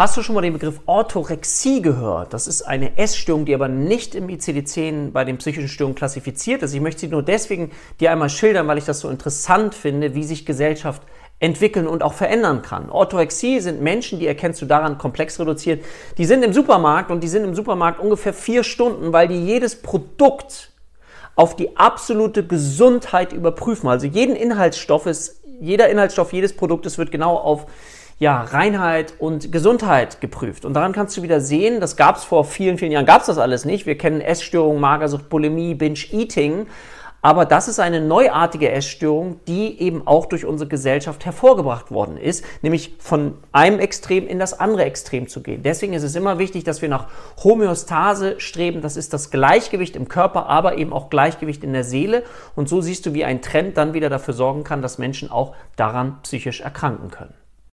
Hast du schon mal den Begriff Orthorexie gehört? Das ist eine Essstörung, die aber nicht im ICD-10 bei den psychischen Störungen klassifiziert ist. Ich möchte sie nur deswegen dir einmal schildern, weil ich das so interessant finde, wie sich Gesellschaft entwickeln und auch verändern kann. Orthorexie sind Menschen, die erkennst du daran komplex reduziert, die sind im Supermarkt und die sind im Supermarkt ungefähr vier Stunden, weil die jedes Produkt auf die absolute Gesundheit überprüfen. Also jeden Inhaltsstoff ist, jeder Inhaltsstoff jedes Produktes wird genau auf ja, Reinheit und Gesundheit geprüft. Und daran kannst du wieder sehen, das gab es vor vielen, vielen Jahren, gab es das alles nicht. Wir kennen Essstörungen, Magersucht, Bulimie, Binge-Eating. Aber das ist eine neuartige Essstörung, die eben auch durch unsere Gesellschaft hervorgebracht worden ist, nämlich von einem Extrem in das andere Extrem zu gehen. Deswegen ist es immer wichtig, dass wir nach Homöostase streben. Das ist das Gleichgewicht im Körper, aber eben auch Gleichgewicht in der Seele. Und so siehst du, wie ein Trend dann wieder dafür sorgen kann, dass Menschen auch daran psychisch erkranken können.